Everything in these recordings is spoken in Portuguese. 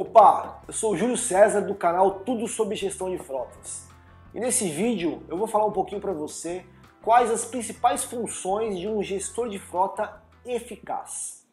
Opa, eu sou o Júlio César do canal Tudo sobre Gestão de Frotas. E nesse vídeo eu vou falar um pouquinho para você quais as principais funções de um gestor de frota eficaz.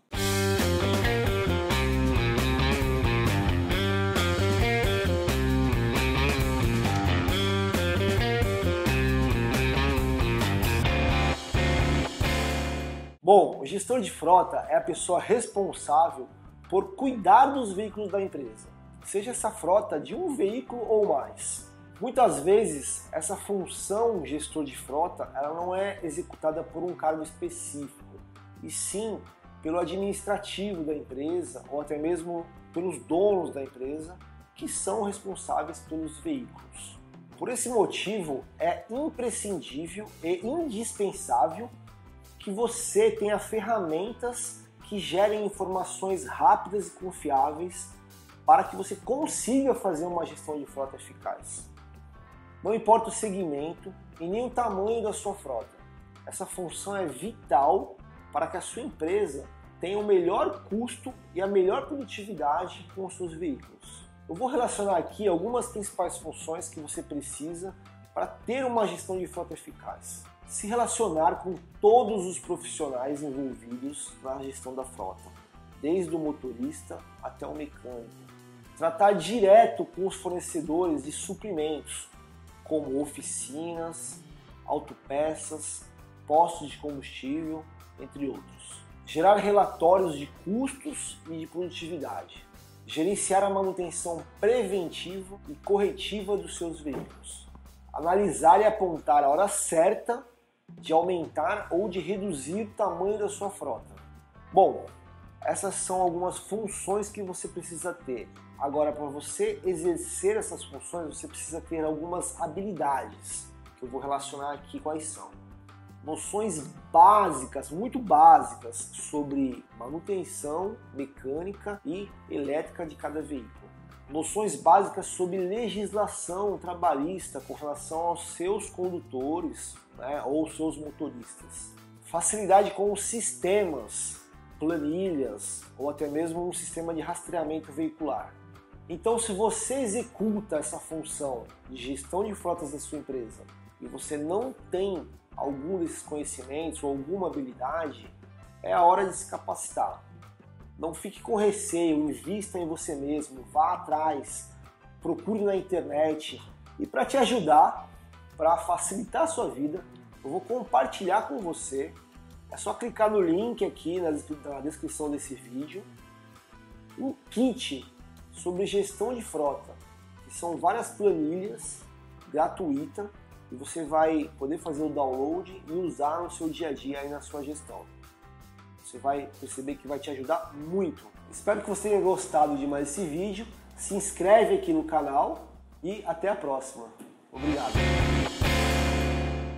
Bom, o gestor de frota é a pessoa responsável por cuidar dos veículos da empresa, seja essa frota de um veículo ou mais. Muitas vezes essa função gestor de frota ela não é executada por um cargo específico, e sim pelo administrativo da empresa ou até mesmo pelos donos da empresa que são responsáveis pelos veículos. Por esse motivo, é imprescindível e indispensável que você tenha ferramentas que gerem informações rápidas e confiáveis para que você consiga fazer uma gestão de frota eficaz. Não importa o segmento e nem o tamanho da sua frota, essa função é vital para que a sua empresa tenha o melhor custo e a melhor produtividade com os seus veículos. Eu vou relacionar aqui algumas principais funções que você precisa para ter uma gestão de frota eficaz se relacionar com todos os profissionais envolvidos na gestão da frota, desde o motorista até o mecânico. Tratar direto com os fornecedores de suprimentos, como oficinas, autopeças, postos de combustível, entre outros. Gerar relatórios de custos e de produtividade. Gerenciar a manutenção preventiva e corretiva dos seus veículos. Analisar e apontar a hora certa de aumentar ou de reduzir o tamanho da sua frota. Bom, essas são algumas funções que você precisa ter. Agora, para você exercer essas funções, você precisa ter algumas habilidades, que eu vou relacionar aqui quais são. Noções básicas, muito básicas, sobre manutenção mecânica e elétrica de cada veículo. Noções básicas sobre legislação trabalhista com relação aos seus condutores, né, ou seus motoristas. Facilidade com os sistemas, planilhas ou até mesmo um sistema de rastreamento veicular. Então, se você executa essa função de gestão de frotas da sua empresa e você não tem algum desses conhecimentos ou alguma habilidade, é a hora de se capacitar. Não fique com receio, invista em você mesmo, vá atrás, procure na internet e para te ajudar, para facilitar a sua vida, eu vou compartilhar com você. É só clicar no link aqui na descrição desse vídeo. Um kit sobre gestão de frota, que são várias planilhas gratuita e você vai poder fazer o download e usar no seu dia a dia aí na sua gestão. Você vai perceber que vai te ajudar muito. Espero que você tenha gostado de mais esse vídeo. Se inscreve aqui no canal e até a próxima. Obrigado.